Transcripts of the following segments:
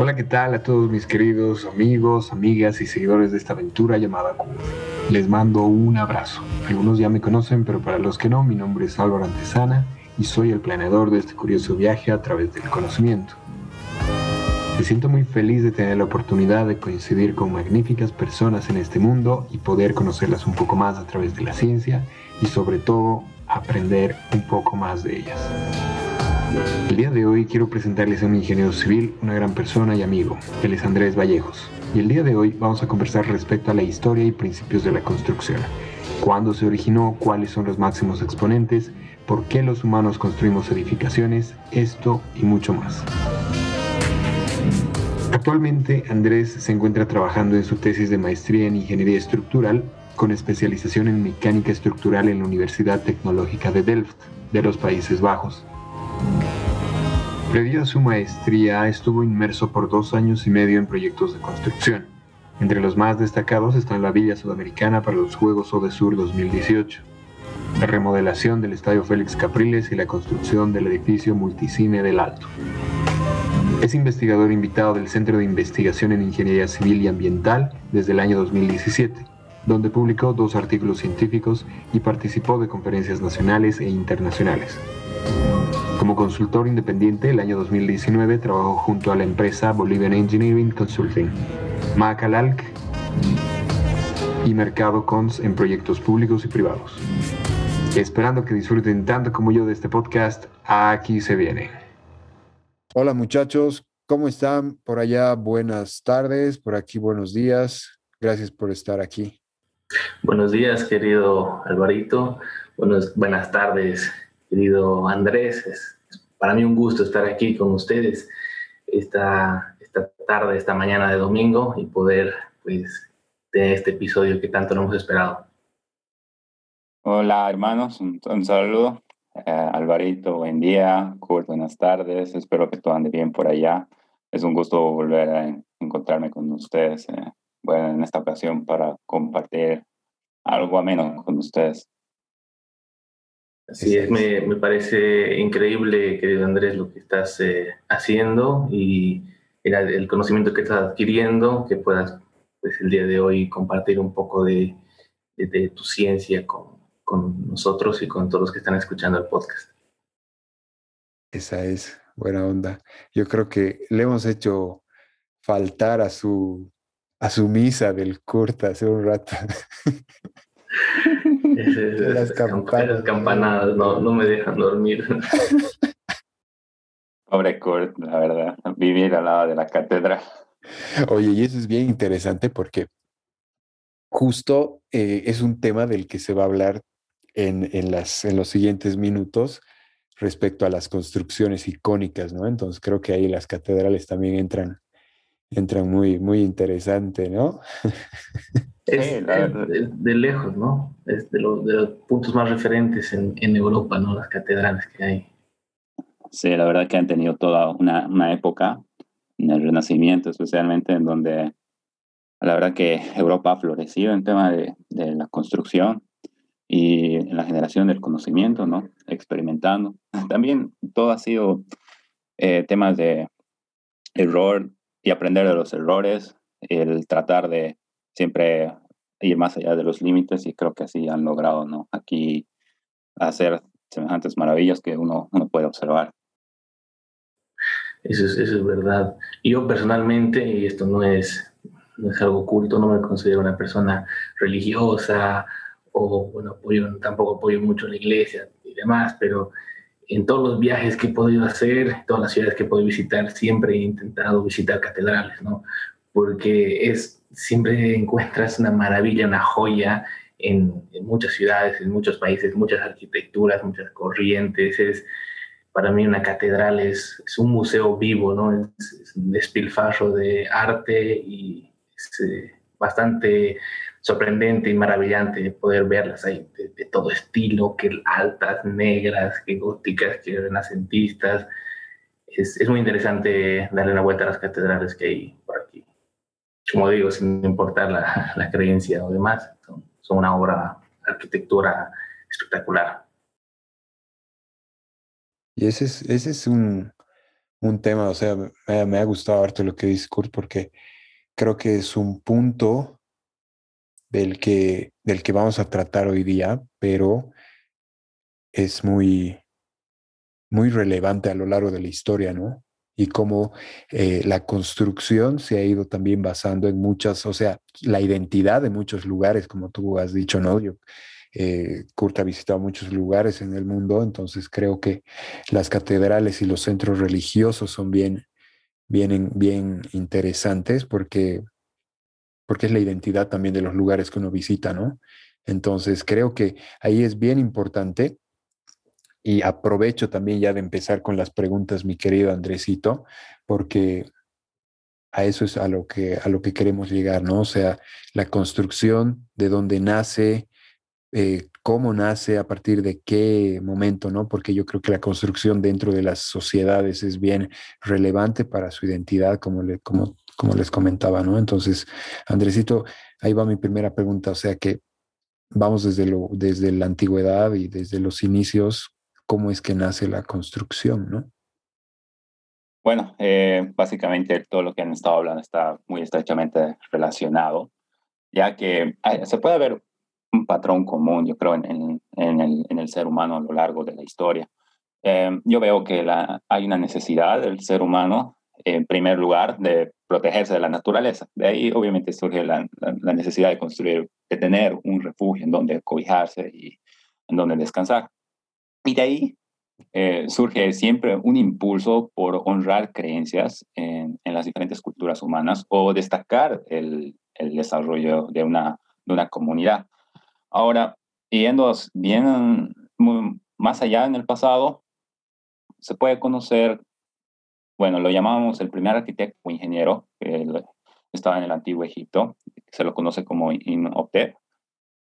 Hola, ¿qué tal a todos mis queridos amigos, amigas y seguidores de esta aventura llamada Cuba? Les mando un abrazo. Algunos ya me conocen, pero para los que no, mi nombre es Álvaro Antesana y soy el planeador de este curioso viaje a través del conocimiento. Me siento muy feliz de tener la oportunidad de coincidir con magníficas personas en este mundo y poder conocerlas un poco más a través de la ciencia y sobre todo aprender un poco más de ellas. El día de hoy quiero presentarles a un ingeniero civil, una gran persona y amigo. Él es Andrés Vallejos. Y el día de hoy vamos a conversar respecto a la historia y principios de la construcción. Cuándo se originó, cuáles son los máximos exponentes, por qué los humanos construimos edificaciones, esto y mucho más. Actualmente Andrés se encuentra trabajando en su tesis de maestría en ingeniería estructural con especialización en mecánica estructural en la Universidad Tecnológica de Delft, de los Países Bajos. Previo a su maestría, estuvo inmerso por dos años y medio en proyectos de construcción. Entre los más destacados están la Villa Sudamericana para los Juegos Odesur 2018, la remodelación del Estadio Félix Capriles y la construcción del edificio Multicine del Alto. Es investigador invitado del Centro de Investigación en Ingeniería Civil y Ambiental desde el año 2017, donde publicó dos artículos científicos y participó de conferencias nacionales e internacionales. Como consultor independiente, el año 2019 trabajó junto a la empresa Bolivian Engineering Consulting, Macalalc y Mercado Cons en proyectos públicos y privados. Esperando que disfruten tanto como yo de este podcast, aquí se viene. Hola muchachos, ¿cómo están? Por allá buenas tardes, por aquí buenos días. Gracias por estar aquí. Buenos días, querido Alvarito. buenas tardes, querido Andrés. Para mí un gusto estar aquí con ustedes esta, esta tarde, esta mañana de domingo y poder pues, tener este episodio que tanto nos hemos esperado. Hola hermanos, un, saludo. Eh, Alvarito, buen día. Kurt, buenas tardes. Espero que todo ande bien por allá. Es un gusto volver a encontrarme con ustedes eh, bueno, en esta ocasión para compartir algo ameno con ustedes. Así es, me, me, parece increíble, querido Andrés, lo que estás eh, haciendo y el conocimiento que estás adquiriendo, que puedas pues, el día de hoy compartir un poco de, de, tu ciencia con, con, nosotros y con todos los que están escuchando el podcast. Esa es buena onda. Yo creo que le hemos hecho faltar a su, a su misa del Curta hace un rato. las campanadas, no, no me dejan dormir. Pobre Kurt, la verdad, vivir al lado de la catedral. Oye, y eso es bien interesante porque justo eh, es un tema del que se va a hablar en, en, las, en los siguientes minutos respecto a las construcciones icónicas, ¿no? Entonces creo que ahí las catedrales también entran, entran muy, muy interesante, ¿no? Es, de, lejos, ¿no? Es de, los, de los puntos más referentes en, en, Europa, ¿no? Las catedrales que hay. Sí, la verdad que han tenido toda una, una época en el Renacimiento, especialmente en donde la verdad que Europa ha florecido en tema de, de la construcción y en la generación del conocimiento, ¿no? Experimentando. También todo ha sido eh, temas de error y aprender de los errores, el tratar de siempre ir más allá de los límites y creo que así han logrado, ¿no? Aquí hacer semejantes maravillas que uno, uno puede observar. Eso es, verdad. Yo personalmente, y esto no es, no es algo oculto, no me considero una persona religiosa o, bueno, apoyo, tampoco apoyo mucho la iglesia y demás, pero en todos los viajes que he podido hacer, todas las ciudades que he podido visitar, siempre he intentado visitar catedrales, ¿no? Porque es siempre encuentras una maravilla, una joya en, muchas ciudades, en muchos países, muchas arquitecturas, muchas corrientes. Es, para mí una catedral es, un museo vivo, ¿no? Es, un despilfarro de arte y es eh, bastante sorprendente y maravillante poder verlas ahí de, todo estilo, que altas, negras, que góticas, que renacentistas. Es, es muy interesante darle una vuelta a las catedrales que hay por aquí como digo, sin importar la, la creencia o demás, son, son, una obra de arquitectura espectacular. Y ese es, ese es un, un tema, o sea, me, ha gustado harto lo que dice Kurt porque creo que es un punto del que, del que vamos a tratar hoy día, pero es muy, muy relevante a lo largo de la historia, ¿no? Y cómo eh, la construcción se ha ido también basando en muchas, o sea, la identidad de muchos lugares, como tú has dicho, ¿no? Yo, eh, Kurt ha visitado muchos lugares en el mundo, entonces creo que las catedrales y los centros religiosos son bien, bien, bien interesantes porque, porque es la identidad también de los lugares que uno visita, ¿no? Entonces creo que ahí es bien importante y aprovecho también ya de empezar con las preguntas, mi querido Andresito, porque a eso es a lo que, a lo que queremos llegar, ¿no? O sea, la construcción, de dónde nace, eh, cómo nace, a partir de qué momento, ¿no? Porque yo creo que la construcción dentro de las sociedades es bien relevante para su identidad, como, le, como, como les comentaba, ¿no? Entonces, Andresito, ahí va mi primera pregunta, o sea que vamos desde, desde la antigüedad y desde los inicios, cómo es que nace la construcción, ¿no? Bueno, eh, básicamente todo lo que han estado hablando está muy estrechamente relacionado, ya que se puede ver un patrón común, yo creo, en, en, el, en, el, ser humano a lo largo de la historia. Eh, yo veo que la, hay una necesidad del ser humano, en primer lugar, de protegerse de la naturaleza. De ahí, obviamente, surge la, la necesidad de construir, de tener un refugio en donde cobijarse y en donde descansar. Y de ahí eh, surge siempre un impulso por honrar creencias en, en, las diferentes culturas humanas o destacar el, el desarrollo de una, de una comunidad. Ahora, yendo bien más allá en el pasado, se puede conocer, bueno, lo llamamos el primer arquitecto o ingeniero, que estaba en el antiguo Egipto, se lo conoce como Imhotep,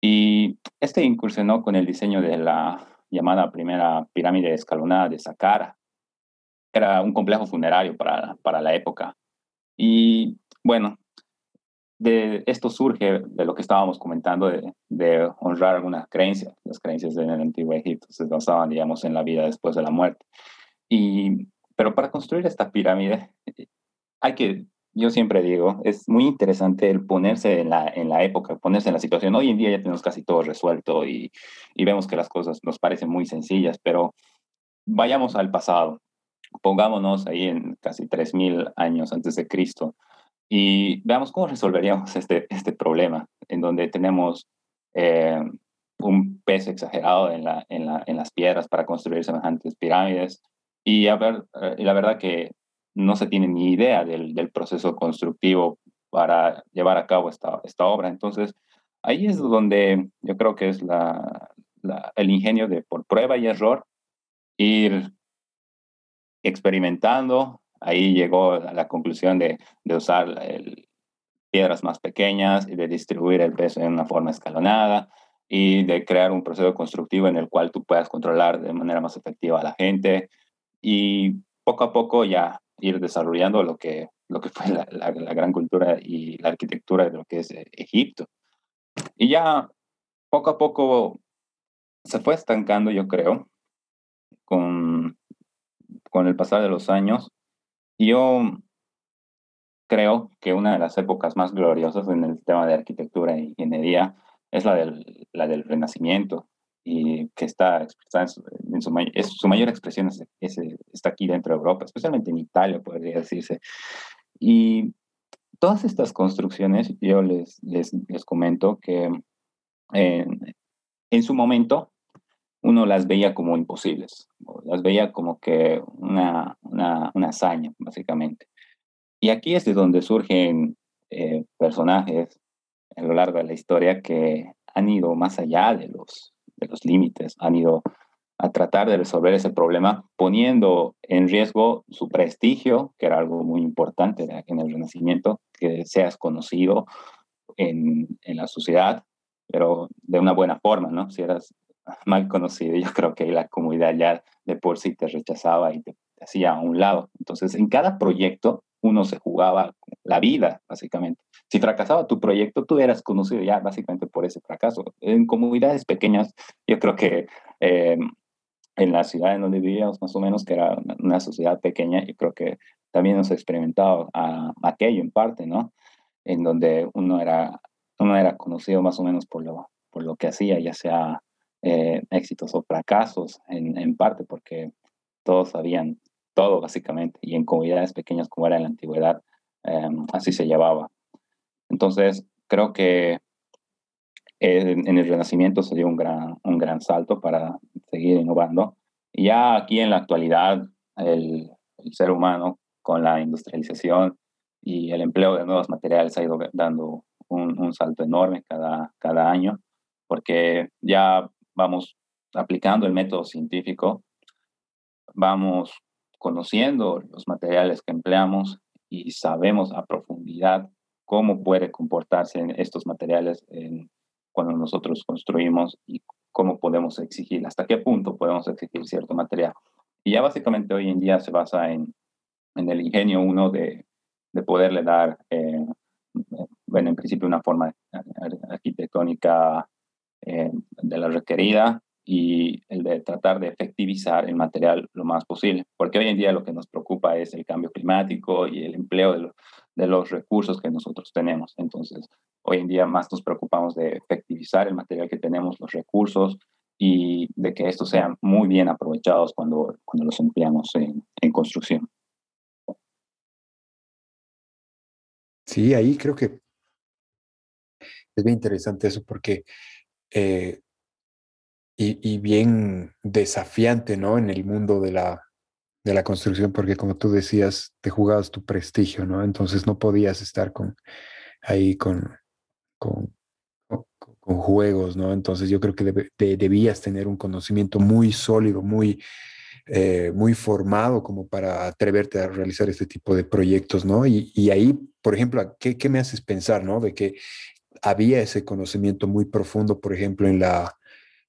y este incursionó con el diseño de la llamada primera pirámide escalonada de Saqqara. Era un complejo funerario para, para la época. Y bueno, de esto surge de lo que estábamos comentando, de, de honrar algunas creencias. Las creencias del antiguo Egipto se basaban, digamos, en la vida después de la muerte. Y, pero para construir esta pirámide hay que yo siempre digo, es muy interesante el ponerse en la, en la época, ponerse en la situación. Hoy en día ya tenemos casi todo resuelto y, y vemos que las cosas nos parecen muy sencillas, pero vayamos al pasado. Pongámonos ahí en casi 3.000 años antes de Cristo y veamos cómo resolveríamos este, este problema, en donde tenemos eh, un peso exagerado en, la, en, la, en las piedras para construir semejantes pirámides. Y, a ver, eh, la verdad que no se tiene ni idea del, del proceso constructivo para llevar a cabo esta, esta, obra. Entonces, ahí es donde yo creo que es la, el ingenio de por prueba y error ir experimentando. Ahí llegó a la conclusión de, de usar piedras más pequeñas y de distribuir el peso en una forma escalonada y de crear un proceso constructivo en el cual tú puedas controlar de manera más efectiva a la gente. Y poco a poco ya ir desarrollando lo que, lo que fue la, gran cultura y la arquitectura de lo que es eh, Egipto. Y ya poco a poco se fue estancando, yo creo, con, con el pasar de los años. Yo creo que una de las épocas más gloriosas en el tema de arquitectura e ingeniería es la del, la del Renacimiento, y que está expresada en su, es, su mayor expresión es, está aquí dentro de Europa, especialmente en Italia, podría decirse. Y todas estas construcciones, yo les, les, les comento que en, en su momento uno las veía como imposibles, las veía como que una, una, una hazaña, básicamente. Y aquí es de donde surgen eh, personajes a lo largo de la historia que han ido más allá de los, de los límites, han ido a tratar de resolver ese problema poniendo en riesgo su prestigio, que era algo muy importante en el Renacimiento, que seas conocido en, en la sociedad, pero de una buena forma, ¿no? Si eras mal conocido, yo creo que la comunidad ya de por sí te rechazaba y te, te hacía a un lado. Entonces, en cada proyecto uno se jugaba la vida, básicamente. Si fracasaba tu proyecto, tú eras conocido ya básicamente por ese fracaso. En comunidades pequeñas, yo creo que eh, en la ciudad en donde vivíamos, más o menos, que era una, sociedad pequeña, y creo que también hemos experimentado aquello en parte, ¿no? En donde uno era, uno era conocido más o menos por lo, por lo que hacía, ya sea eh, éxitos o fracasos, en, en parte porque todos sabían todo, básicamente, y en comunidades pequeñas como era en la antigüedad, em, así se llevaba. Entonces, creo que en el Renacimiento se dio un gran, un gran salto para seguir innovando. Y ya aquí en la actualidad, el, ser humano con la industrialización y el empleo de nuevos materiales ha ido dando un, un, salto enorme cada, cada año, porque ya vamos aplicando el método científico, vamos conociendo los materiales que empleamos y sabemos a profundidad cómo puede comportarse estos materiales en, cuando nosotros construimos y cómo podemos exigir, hasta qué punto podemos exigir cierto material. Y ya básicamente hoy en día se basa en, en el ingenio uno de, de poderle dar, eh, bueno, en principio una forma arquitectónica eh, de la requerida y el de tratar de efectivizar el material lo más posible, porque hoy en día lo que nos preocupa es el cambio climático y el empleo de, de los recursos que nosotros tenemos. Entonces, hoy en día más nos preocupamos de efectivizar el material que tenemos, los recursos y de que estos sean muy bien aprovechados cuando, cuando los empleamos en, en construcción. Sí, ahí creo que es bien interesante eso porque eh, y, bien desafiante, ¿no? En el mundo de la, de la construcción, porque como tú decías, te jugabas tu prestigio, ¿no? Entonces no podías estar con, ahí con, con, con juegos, ¿no? Entonces yo creo que debías tener un conocimiento muy sólido, muy, eh, muy formado como para atreverte a realizar este tipo de proyectos, ¿no? Y, y ahí, por ejemplo, ¿qué, ¿qué, me haces pensar, ¿no? De que había ese conocimiento muy profundo, por ejemplo, en la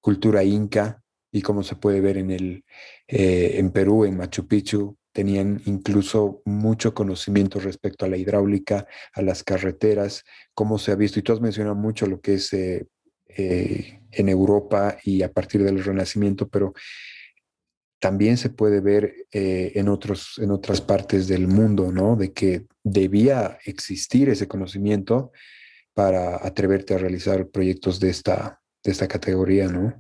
cultura inca y como se puede ver en, el, eh, en Perú, en Machu Picchu, tenían incluso mucho conocimiento respecto a la hidráulica, a las carreteras, cómo se ha visto, y tú has mencionado mucho lo que es eh, eh, en Europa y a partir del Renacimiento, pero también se puede ver en, otros, en otras partes del mundo, ¿no? De que debía existir ese conocimiento para atreverte a realizar proyectos de esta, de esta categoría, ¿no?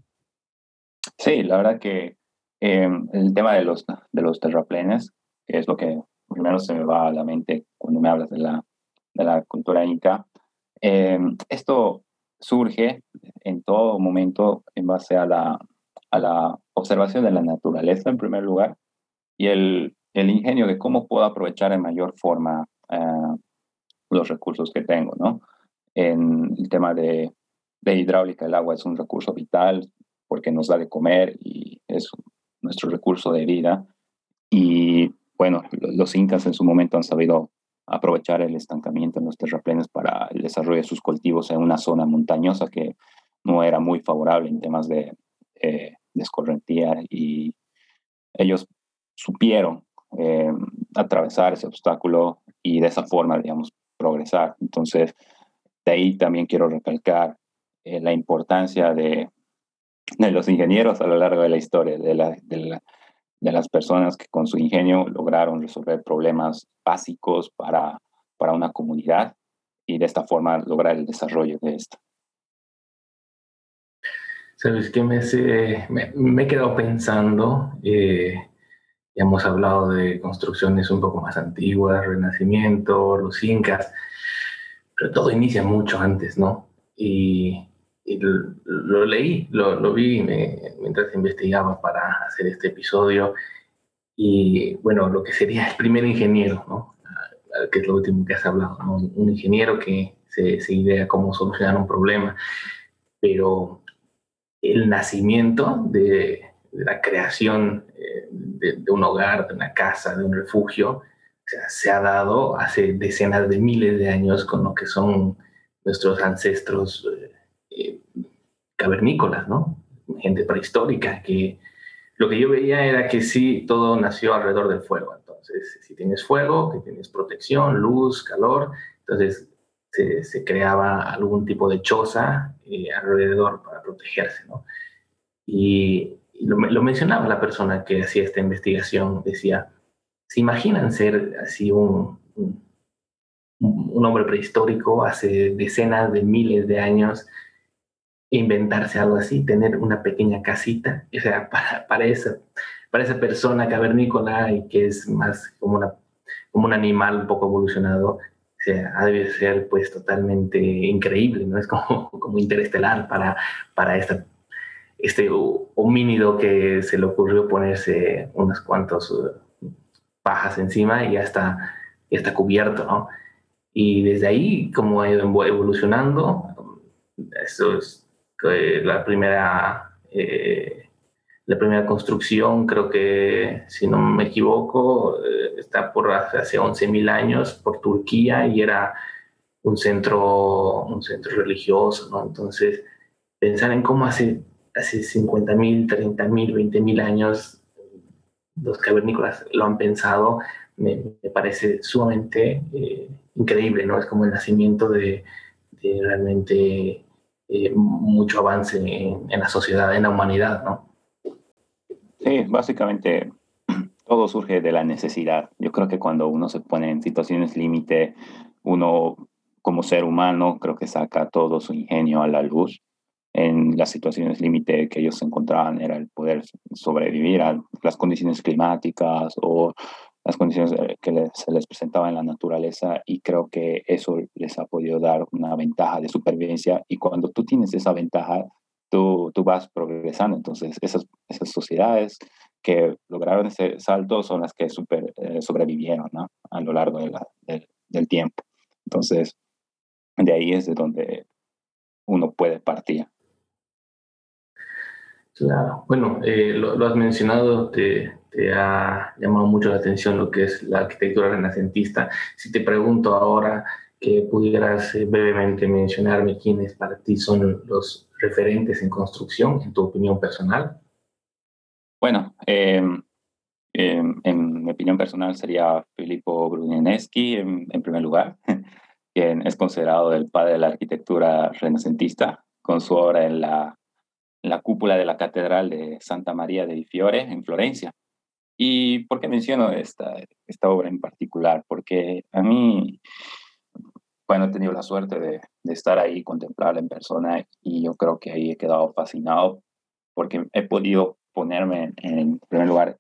Sí, la verdad que em, el tema de los, de los terraplenes, que es lo que primero se me va a la mente cuando me hablas de la, de la cultura inca, em, esto surge en todo momento en base a la, a la observación de la naturaleza, en primer lugar, y el, el ingenio de cómo puedo aprovechar en mayor forma eh, los recursos que tengo, ¿no? En el tema de, de hidráulica, el agua es un recurso vital, porque nos da de comer y es nuestro recurso de vida. Y bueno, los incas en su momento han sabido aprovechar el estancamiento en los terraplenes para el desarrollo de sus cultivos en una zona montañosa que no era muy favorable en temas de eh, descorrentía y ellos supieron eh, atravesar ese obstáculo y de esa forma, digamos, progresar. Entonces, de ahí también quiero recalcar eh, la importancia de de los ingenieros a lo largo de la historia, de, la, de, las personas que con su ingenio lograron resolver problemas básicos para, para una comunidad y de esta forma lograr el desarrollo de esto. Sabes que me, me, he quedado pensando, eh, ya hemos hablado de construcciones un poco más antiguas, Renacimiento, los incas, pero todo inicia mucho antes, ¿no? Y lo, leí, lo, vi mientras investigaba para hacer este episodio. Y bueno, lo que sería el primer ingeniero, ¿no? Ah, que es lo último que has hablado, un ingeniero que se, se idea cómo solucionar un problema. Pero el nacimiento de, la creación eh, de, un hogar, de una casa, de un refugio, se ha dado hace decenas de miles de años con lo que son nuestros ancestros eh, cavernícolas, ¿no? Gente prehistórica, que lo que yo veía era que sí, todo nació alrededor del fuego. Entonces, si tienes fuego, que tienes protección, luz, calor, entonces se, creaba algún tipo de choza eh, alrededor para protegerse, ¿no? Y, lo, mencionaba la persona que hacía esta investigación, decía, ¿se imaginan ser así un, un, hombre prehistórico hace decenas de miles de años? Inventarse algo así, tener una pequeña casita, o sea, para, para, esa, para esa persona cavernícola y que es más como, una, como un animal un poco evolucionado, o sea, debe ser pues totalmente increíble, ¿no? Es como, como interestelar para, para esta este homínido que se le ocurrió ponerse unas cuantas uh, pajas encima y ya está, ya está cubierto, ¿no? Y desde ahí, como ha ido evolucionando, eso es eh, la primera, eh, la primera construcción, creo que, si no me equivoco, eh, está por hace 11.000 años por Turquía y era un centro, un centro religioso, ¿no? Entonces, pensar en cómo hace hace 50.000, 30.000, 20.000 años los cavernícolas lo han pensado, me, parece sumamente eh, increíble, ¿no? Es como el nacimiento de, realmente eh, mucho avance en, en, la sociedad, en la humanidad, ¿no? Sí, básicamente todo surge de la necesidad. Yo creo que cuando uno se pone en situaciones límite, uno como ser humano creo que saca todo su ingenio a la luz en las situaciones límite que ellos encontraban era el poder sobrevivir a las condiciones climáticas o las condiciones eh, que se les presentaba en la naturaleza y creo que eso les ha podido dar una ventaja de supervivencia y cuando tú tienes esa ventaja, tú, tú vas progresando. Entonces, esas, esas sociedades que lograron ese salto son las que super, eh, sobrevivieron ¿no? a lo largo de la, del tiempo. Entonces, de ahí es de donde uno puede partir. Claro, bueno, eh, lo, has mencionado, te, ha llamado mucho la atención lo que es la arquitectura renacentista. Si te pregunto ahora que pudieras eh, brevemente mencionarme quiénes para ti son los referentes en construcción, en tu opinión personal. Bueno, em, em, en mi opinión personal sería Filippo Brunelleschi en, en primer lugar, quien es considerado el padre de la arquitectura renacentista con su obra en la la cúpula de la Catedral de Santa María de Fiore en Florencia. ¿Y por qué menciono esta, esta obra en particular? Porque a mí, bueno, he tenido la suerte de, de estar ahí, contemplarla en persona y yo creo que ahí he quedado fascinado porque he podido ponerme en primer lugar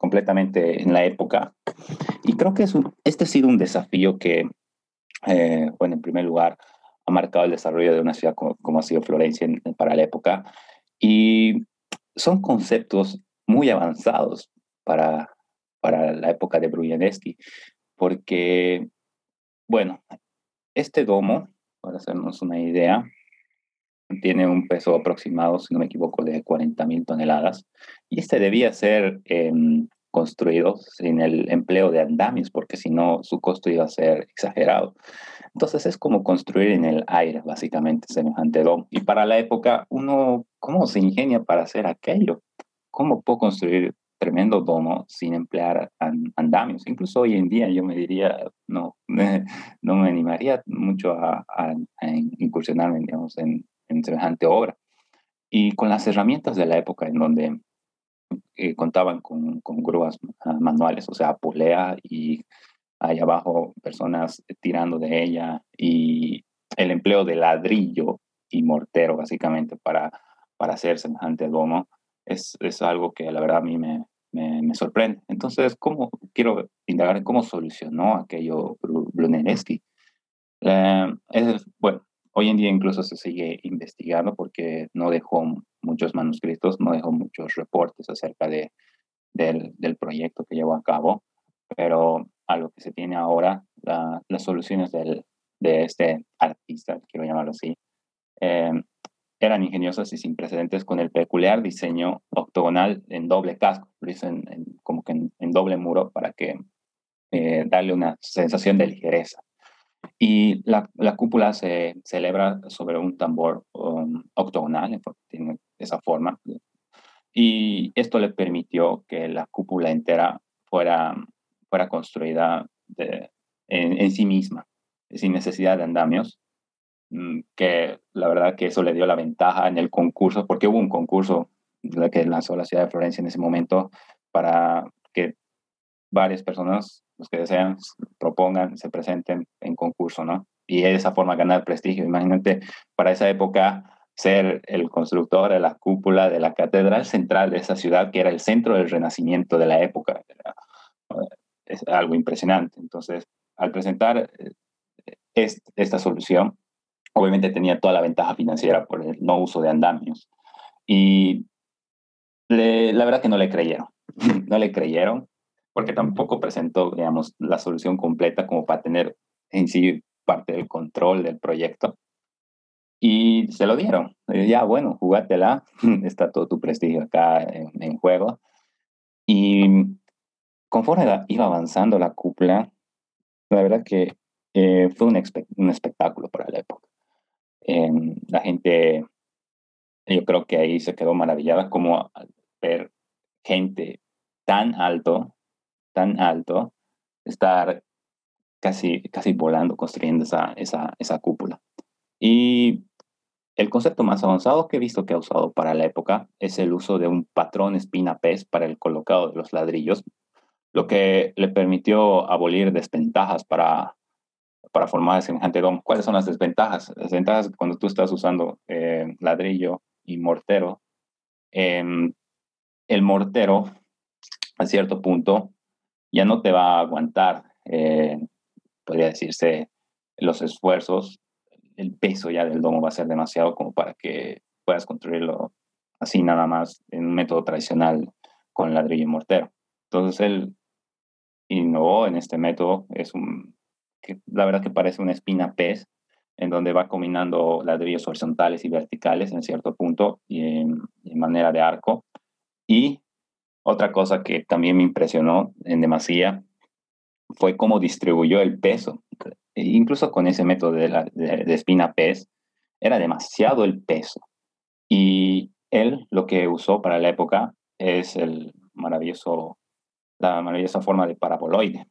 completamente en la época. Y creo que es este ha sido un desafío que, eh, bueno, en primer lugar, ha marcado el desarrollo de una ciudad como, como ha sido Florencia para la época, y son conceptos muy avanzados para, para la época de Brujewski, porque, bueno, este domo, para hacernos una idea, tiene un peso aproximado, si no me equivoco, de 40.000 toneladas, y este debía ser em, construido sin el empleo de andamios, porque si no, su costo iba a ser exagerado. Entonces es como construir en el aire, básicamente, semejante domo. Y para la época, uno, ¿cómo se ingenia para hacer aquello? ¿Cómo puedo construir tremendo domo sin emplear andamios? Incluso hoy en día yo me diría, no, no me animaría mucho a, a, incursionarme, digamos, en, en semejante obra. Y con las herramientas de la época en donde eh, contaban con, con, grúas ah, manuales, o sea, polea y ahí abajo personas tirando de ella y el empleo de ladrillo y mortero básicamente para, para hacer semejante domo es, es algo que la verdad a mí me, me, sorprende. Entonces, ¿cómo, quiero indagar en cómo solucionó aquello Brunelleschi? Eh, es, bueno, hoy en día incluso se sigue investigando porque no dejó muchos manuscritos, no dejó muchos reportes acerca de, del, proyecto que llevó a cabo, pero a lo que se tiene ahora, las soluciones del, de este artista, quiero llamarlo así, eh, eran ingeniosas y sin precedentes con el peculiar diseño octogonal en doble casco, lo hizo en, como que en, doble muro para que eh, darle una sensación de ligereza. Y la, la, cúpula se celebra sobre un tambor um, octogonal, tiene esa forma. Y esto le permitió que la cúpula entera fuera fuera construida en, sí misma, sin necesidad de andamios, mm, que la verdad que eso le dio la ventaja en el concurso, porque hubo un concurso que lanzó la ciudad de Florencia en ese momento, para que varias personas, los que desean, propongan, se presenten en concurso, ¿no? Y de esa forma ganar prestigio. Imagínate, para esa época, ser el constructor de la cúpula de la catedral central de esa ciudad, que era el centro del renacimiento de la época. Es algo impresionante. Entonces, al presentar eh, esta solución, obviamente tenía toda la ventaja financiera por el no uso de andamios. Y la verdad que no le creyeron. no le creyeron porque tampoco presentó, digamos, la solución completa como para tener en sí parte del control del proyecto. Y se lo dieron. ya, bueno, jugátela, está todo tu prestigio acá en, juego. Y conforme iba avanzando la cúpula, la verdad que eh, fue un, un, espectáculo para la época. Em, la gente, yo creo que ahí se quedó maravillada como ver gente tan alto, tan alto, estar casi, casi volando, construyendo esa, esa, esa cúpula. Y el concepto más avanzado que he visto que ha usado para la época es el uso de un patrón espina-pez para el colocado de los ladrillos, lo que le permitió abolir desventajas para, para formar semejante domo. ¿Cuáles son las desventajas? Las desventajas cuando tú estás usando eh, ladrillo y mortero, em, el mortero a cierto punto ya no te va a aguantar, eh, podría decirse, los esfuerzos, el peso ya del domo va a ser demasiado como para que puedas construirlo así nada más en un método tradicional con ladrillo y mortero. Entonces él innovó en este método, es un, la verdad que parece una espina pez, en donde va combinando ladrillos horizontales y verticales en cierto punto y en, en manera de arco. Y otra cosa que también me impresionó en demasía fue cómo distribuyó el peso. E incluso con ese método de, la, de, espina pez, era demasiado el peso. Y él lo que usó para la época es el maravilloso, la maravillosa forma de paraboloide.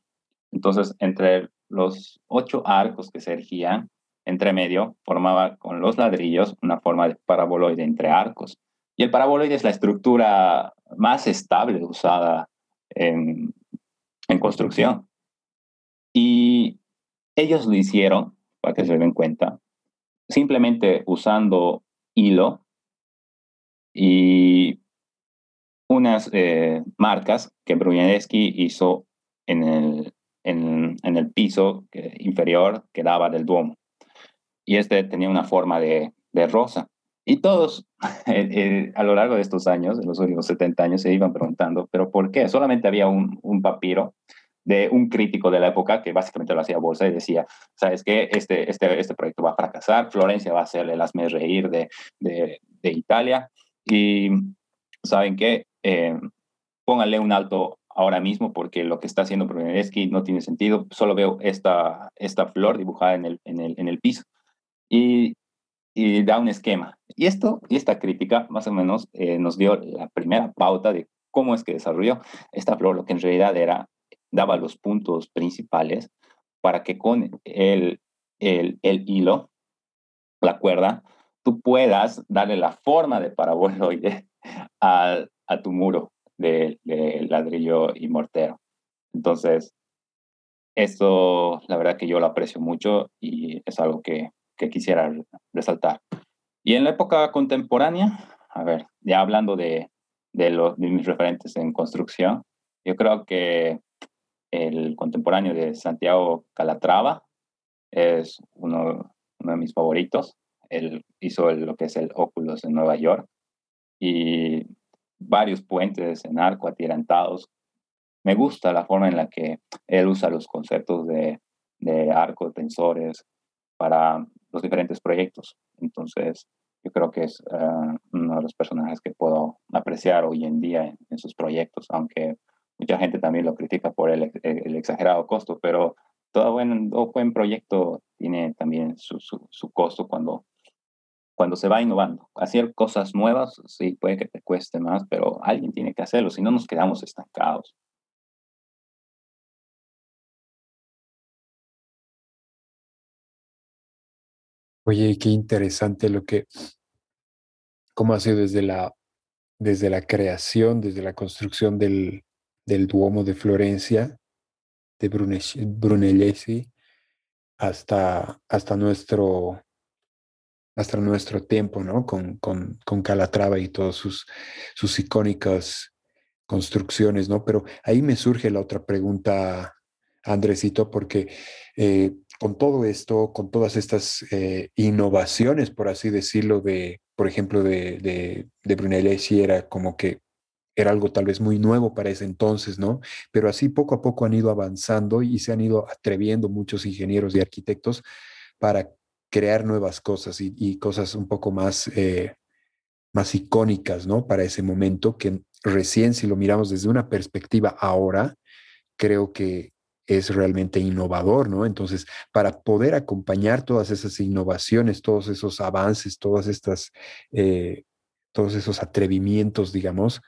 Entonces, entre los ocho arcos que se erigían, entre medio, formaba con los ladrillos una forma de paraboloide entre arcos. Y el paraboloide es la estructura más estable usada en, en construcción. Y ellos lo hicieron, para que se den cuenta, simplemente usando hilo y unas eh, marcas que Bruniadeski hizo en el, en el piso inferior que daba del Duomo. Y este tenía una forma de, de rosa. Y todos eh, eh, a lo largo de estos años, en los últimos 70 años, se iban preguntando, ¿pero por qué? Solamente había un, un papiro de un crítico de la época que básicamente lo hacía bolsa y decía, ¿sabes qué? Este, este, este proyecto va a fracasar, Florencia va a ser el hazme reír de, de, de Italia y ¿saben qué? Eh, pónganle un alto ahora mismo porque lo que está haciendo Brunelleschi no tiene sentido, solo veo esta, esta flor dibujada en el, en el, en el piso. Y y da un esquema. Y esto, y esta crítica más o menos eh, nos dio la primera pauta de cómo es que desarrolló esta flor, lo que en realidad era, daba los puntos principales para que con el, el, el hilo, la cuerda, tú puedas darle la forma de paraboloide a, a tu muro de, de, ladrillo y mortero. Entonces, esto, la verdad que yo lo aprecio mucho y es algo que, que quisiera resaltar. Y en la época contemporánea, a ver, ya hablando de, de, los, de mis referentes en construcción, yo creo que el contemporáneo de Santiago Calatrava es uno, uno de mis favoritos. Él hizo lo que es el Oculus en Nueva York y varios puentes en arco atirantados. Me gusta la forma en la que él usa los conceptos de, de arco, tensores, para los diferentes proyectos. Entonces, yo creo que es uh, uno de los personajes que puedo apreciar hoy en día en, sus proyectos, aunque mucha gente también lo critica por el, el, exagerado costo, pero todo buen, todo buen proyecto tiene también su, su, su, costo cuando, cuando se va innovando. Hacer cosas nuevas, sí, puede que te cueste más, pero alguien tiene que hacerlo, si no nos quedamos estancados. Oye, qué interesante lo que, cómo ha sido desde la desde la creación, desde la construcción del, del Duomo de Florencia, de Brunelleschi, hasta, hasta, nuestro, hasta nuestro tiempo, ¿no? Con, con, con Calatrava y todas sus, sus icónicas construcciones, ¿no? Pero ahí me surge la otra pregunta, Andresito, porque eh, con todo esto, con todas estas eh, innovaciones, por así decirlo, de, por ejemplo, de, de, de Brunelleschi, era como que era algo tal vez muy nuevo para ese entonces, ¿no? Pero así poco a poco han ido avanzando y se han ido atreviendo muchos ingenieros y arquitectos para crear nuevas cosas y, cosas un poco más, eh, más icónicas, ¿no? Para ese momento, que recién si lo miramos desde una perspectiva ahora, creo que es realmente innovador, ¿no? Entonces, para poder acompañar todas esas innovaciones, todos esos avances, todas estas, eh, todos esos atrevimientos, digamos,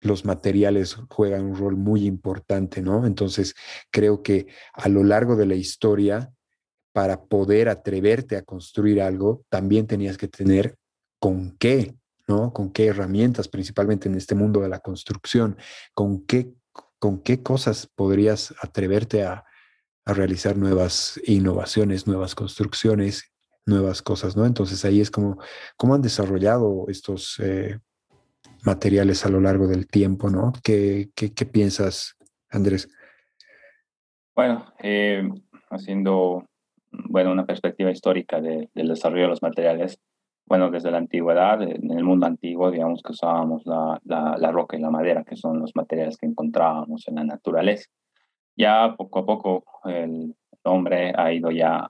los materiales juegan un rol muy importante, ¿no? Entonces, creo que a lo largo de la historia, para poder atreverte a construir algo, también tenías que tener con qué, ¿no? Con qué herramientas, principalmente en este mundo de la construcción, con qué con qué cosas podrías atreverte a, realizar nuevas innovaciones, nuevas construcciones, nuevas cosas, ¿no? Entonces ahí es como, cómo han desarrollado estos eh, materiales a lo largo del tiempo, ¿no? ¿Qué, piensas, Andrés? Bueno, eh, haciendo, bueno, una perspectiva histórica del desarrollo de los materiales, bueno, desde la antigüedad, en el mundo antiguo, digamos que usábamos la, la, roca y la madera, que son los materiales que encontrábamos en la naturaleza. Ya poco a poco el hombre ha ido ya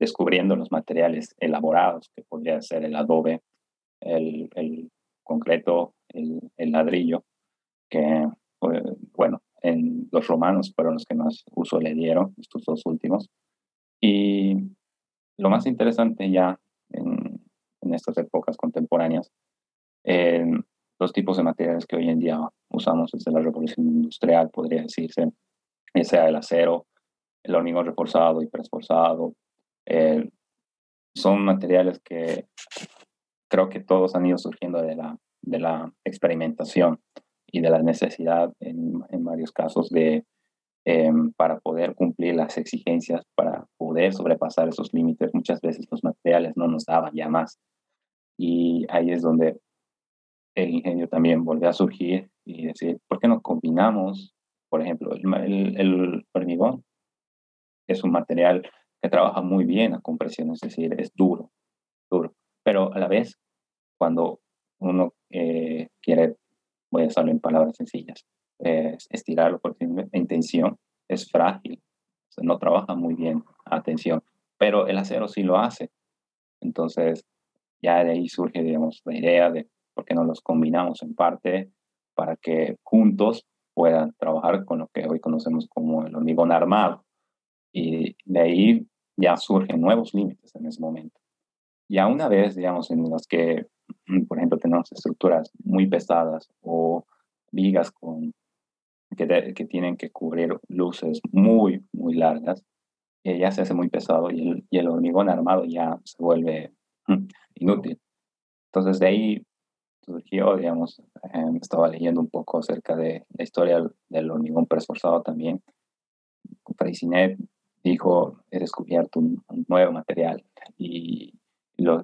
descubriendo los materiales elaborados, que podría ser el adobe, el, el concreto, el, el, ladrillo, que, pues, bueno, en los romanos fueron los que más uso le dieron, estos dos últimos. Y lo más interesante ya en, estas épocas contemporáneas, los tipos de materiales que hoy en día usamos desde la revolución industrial, podría decirse, sea el acero, el hormigón reforzado y preesforzado, son materiales que creo que todos han ido surgiendo de la, de la experimentación y de la necesidad en, en varios casos de, em, para poder cumplir las exigencias, para poder sobrepasar esos límites. Muchas veces los materiales no nos daban ya más. Y ahí es donde el ingenio también volvió a surgir y decir, ¿por qué no combinamos, por ejemplo, el, el, hormigón? Es un material que trabaja muy bien a compresión, es decir, es duro, duro. Pero a la vez, cuando uno eh, quiere, voy a usarlo en palabras sencillas, estirarlo por en tensión, es frágil, no trabaja muy bien a pero el acero sí lo hace. Entonces, ya de ahí surge, digamos, la idea de por qué no los combinamos en parte para que juntos puedan trabajar con lo que hoy conocemos como el hormigón armado. Y de ahí ya surgen nuevos límites en ese momento. Ya una vez, digamos, en los que, por ejemplo, tenemos estructuras muy pesadas o vigas con, que, que tienen que cubrir luces muy, muy largas, eh, ya se hace muy pesado y el, y el hormigón armado ya se vuelve inútil. Entonces de ahí surgió, digamos, eh, estaba leyendo un poco acerca de la historia del hormigón preesforzado también. Freycinet dijo, he descubierto un, nuevo material y lo,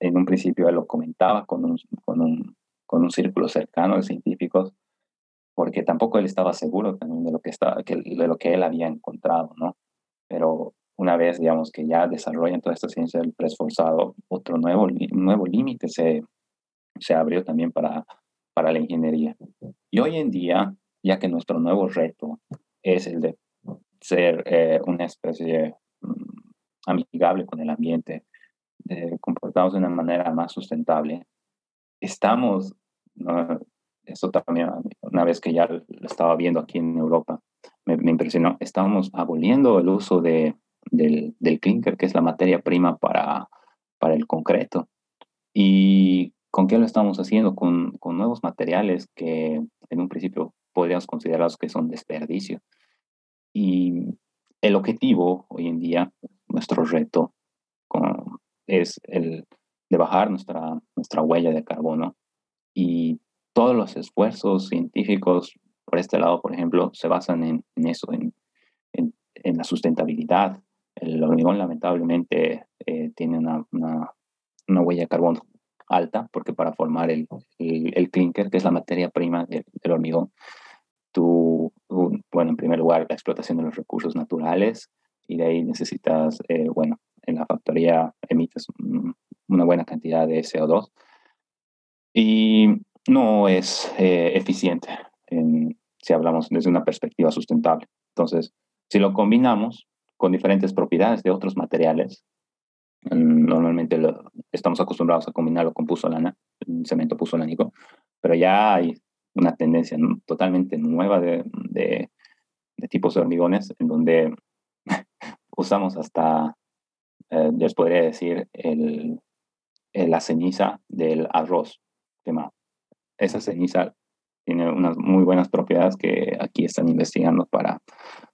en un principio él lo comentaba con un, con un, con un círculo cercano de científicos porque tampoco él estaba seguro de lo que, estaba, de lo que él había encontrado, ¿no? Pero una vez, digamos, que ya desarrollan toda esta ciencia del preesforzado, otro nuevo, nuevo límite se, se abrió también para, para la ingeniería. Y hoy en día, ya que nuestro nuevo reto es el de ser eh, una especie mm, amigable con el ambiente, de comportarnos de una manera más sustentable, estamos, esto también, una vez que ya lo estaba viendo aquí en Europa, me, me impresionó, estamos aboliendo el uso de del, del clinker, que es la materia prima para, para el concreto. ¿Y con qué lo estamos haciendo? Con, con nuevos materiales que en un principio podríamos considerarlos que son desperdicio. Y el objetivo hoy en día, nuestro reto, es el de bajar nuestra, nuestra huella de carbono y todos los esfuerzos científicos por este lado, por ejemplo, se basan en, eso, en, en, la sustentabilidad. El hormigón lamentablemente eh, tiene una, una, huella de carbono alta, porque para formar el, el, clinker, que es la materia prima del, hormigón, tú, bueno, en primer lugar, la explotación de los recursos naturales, y de ahí necesitas, eh, bueno, en la factoría emites una buena cantidad de CO2 y no es eh, eficiente si hablamos desde una perspectiva sustentable. Entonces, si lo combinamos con diferentes propiedades de otros materiales, mm, normalmente estamos acostumbrados a combinarlo con pusolana, cemento pusolánico, pero ya hay una tendencia totalmente nueva de, tipos de hormigones en donde usamos hasta, eh, les podría decir, el, la ceniza del arroz quemado. Esa ceniza tiene unas muy buenas propiedades que aquí están investigando para,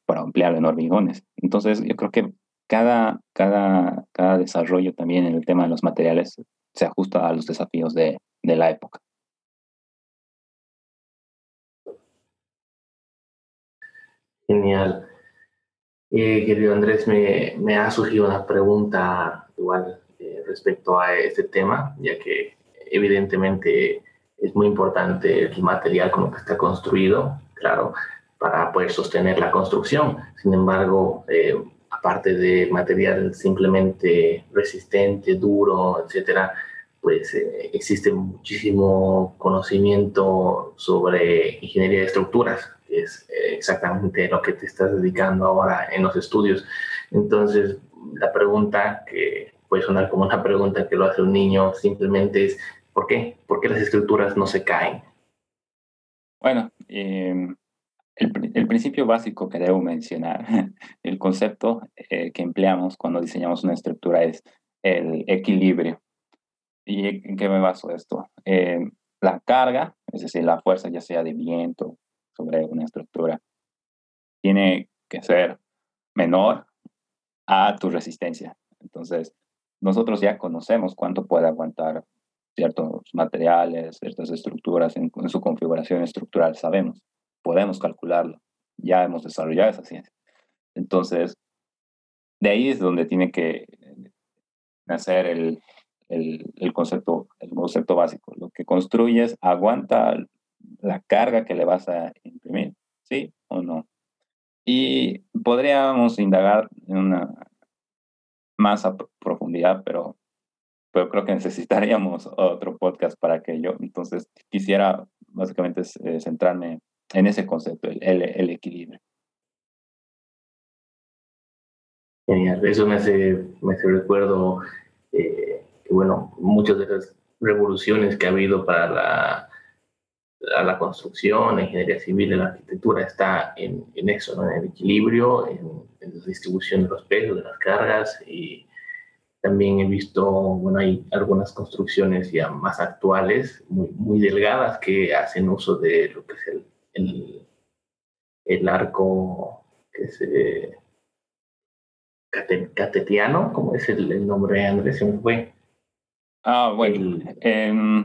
para ampliar en hormigones. Entonces, yo creo que cada, cada, cada desarrollo también en el tema de los materiales se ajusta a los desafíos de, de la época. Genial. Eh, querido Andrés, me, me, ha surgido una pregunta igual eh, respecto a este tema, ya que evidentemente es muy importante el material con lo que está construido, claro, para poder sostener la construcción. Sin embargo, eh, aparte de material simplemente resistente, duro, etcétera, pues eh, existe muchísimo conocimiento sobre ingeniería de estructuras, que es eh, exactamente lo que te estás dedicando ahora en los estudios. Entonces, la pregunta que puede sonar como una pregunta que lo hace un niño simplemente es, ¿Por qué? ¿Por qué las estructuras no se caen? Bueno, em, el, principio básico que debo mencionar, el concepto eh, que empleamos cuando diseñamos una estructura es el equilibrio. ¿Y en qué me baso esto? Em, la carga, es decir, la fuerza ya sea de viento sobre una estructura, tiene que ser menor a tu resistencia. Entonces, nosotros ya conocemos cuánto puede aguantar ciertos materiales, ciertas estructuras en, su configuración estructural, sabemos, podemos calcularlo, ya hemos desarrollado esa ciencia. Entonces, de ahí es donde tiene que nacer el, el, el, concepto, el concepto básico. Lo que construyes aguanta la carga que le vas a imprimir, ¿sí o no? Y podríamos indagar en una más a profundidad, pero pero creo que necesitaríamos otro podcast para aquello. Entonces, quisiera básicamente eh, centrarme en ese concepto, el, el, equilibrio. Genial, eso me hace, me hace recuerdo eh, bueno, muchas de las revoluciones que ha habido para la, la construcción, la ingeniería civil, la arquitectura, está en, en eso, ¿no? en el equilibrio, en, en, la distribución de los pesos, de las cargas y también he visto, bueno, hay algunas construcciones ya más actuales, muy, muy delgadas, que hacen uso de lo que es el, el, el arco, que es eh, catetiano, como es el, nombre, Andrés, se me fue. Ah, bueno, em,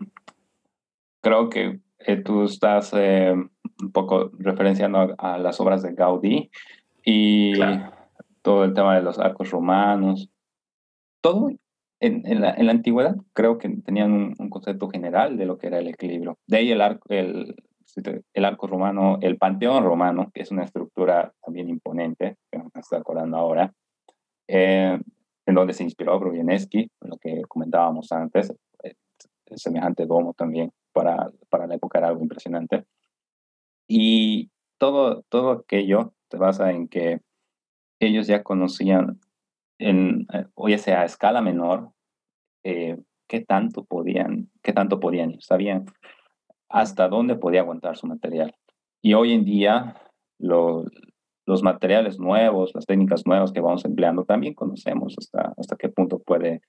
creo que eh, tú estás eh, un poco referenciando a, las obras de Gaudí y todo el tema de los arcos romanos todo en, la, antigüedad creo que tenían un, concepto general de lo que era el equilibrio. De ahí el arco, el, el arco romano, el panteón romano, que es una estructura también imponente, que me estoy acordando ahora, eh, en donde se inspiró Brudzinski, lo que comentábamos antes, eh, semejante domo también para, para la época era algo impresionante. Y todo, todo aquello se basa en que ellos ya conocían en, eh, o ya sea a escala menor, eh, qué tanto podían, qué tanto podían ir, sabían hasta dónde podía aguantar su material. Y hoy en día, los materiales nuevos, las técnicas nuevas que vamos empleando, también conocemos hasta, qué punto puede,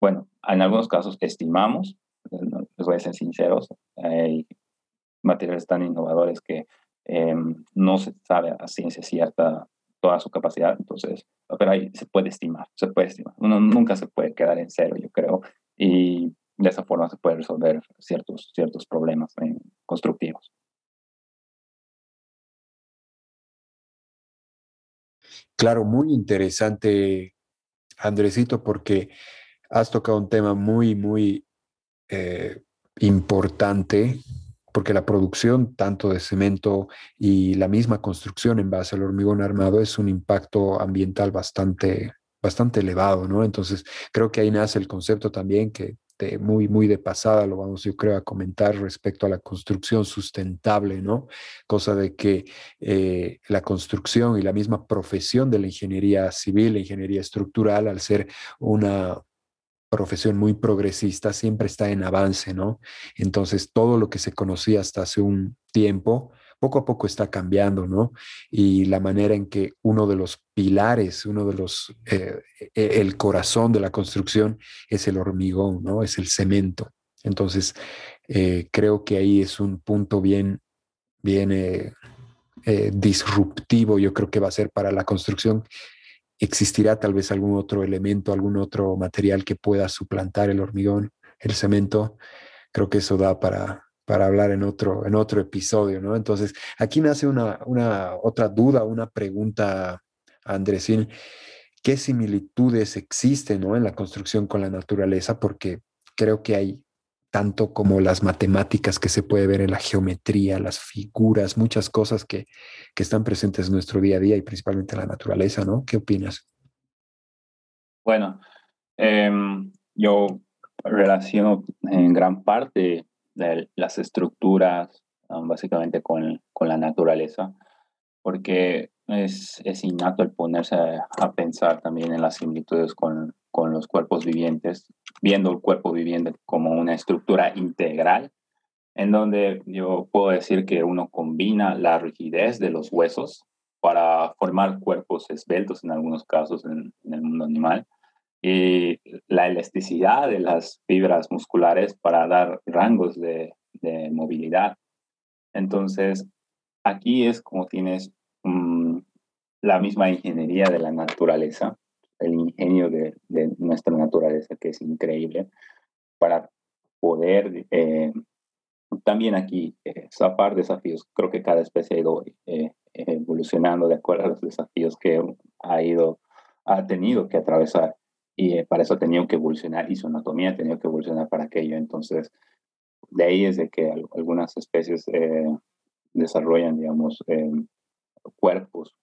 bueno, en algunos casos estimamos, les voy a ser sinceros, hay materiales tan innovadores que em, no se sabe a ciencia cierta toda su capacidad, entonces pero ahí se puede estimar, se puede estimar. Uno nunca se puede quedar en cero, yo creo. Y de esa forma se pueden resolver ciertos, ciertos problemas eh, constructivos. Claro, muy interesante, Andresito, porque has tocado un tema muy, muy eh, importante, porque la producción tanto de cemento y la misma construcción en base al hormigón armado es un impacto ambiental bastante, bastante elevado, ¿no? Entonces, creo que ahí nace el concepto también que de muy, muy de pasada lo vamos, yo creo, a comentar respecto a la construcción sustentable, ¿no? Cosa de que eh, la construcción y la misma profesión de la ingeniería civil, la ingeniería estructural, al ser una profesión muy progresista, siempre está en avance, ¿no? Entonces, todo lo que se conocía hasta hace un tiempo, poco a poco está cambiando, ¿no? Y la manera en que uno de los pilares, uno de los, eh, e, el corazón de la construcción es el hormigón, ¿no? Es el cemento. Entonces, eh, creo que ahí es un punto bien, bien eh, disruptivo, yo creo que va a ser para la construcción. Existirá tal vez algún otro elemento, algún otro material que pueda suplantar el hormigón, el cemento. Creo que eso da para, para hablar en otro, en otro episodio, ¿no? Entonces, aquí nace una, una otra duda, una pregunta, Andresín. ¿Qué similitudes existen ¿no? en la construcción con la naturaleza? Porque creo que hay tanto como las matemáticas que se puede ver en la geometría, las figuras, muchas cosas que, que están presentes en nuestro día a día y principalmente en la naturaleza, ¿no? ¿Qué opinas? Bueno, em, yo relaciono en gran parte de las estructuras, um, básicamente con, con, la naturaleza, porque es, es, innato el ponerse a, pensar también en las similitudes con, con los cuerpos vivientes, viendo el cuerpo viviente como una estructura integral, en donde yo puedo decir que uno combina la rigidez de los huesos para formar cuerpos esbeltos en algunos casos en, en el mundo animal, y la elasticidad de las fibras musculares para dar rangos de, de movilidad. Entonces, aquí es como tienes la misma ingeniería de la naturaleza, el ingenio de, de nuestra naturaleza, que es increíble, para poder eh, también aquí eh, desafíos. Creo que cada especie ha ido eh, evolucionando de acuerdo a los desafíos que ha ido, ha tenido que atravesar y eh, para eso ha tenido que evolucionar y su anatomía ha tenido que evolucionar para aquello. Entonces, de ahí es de que algunas especies eh, desarrollan, digamos, eh, cuerpos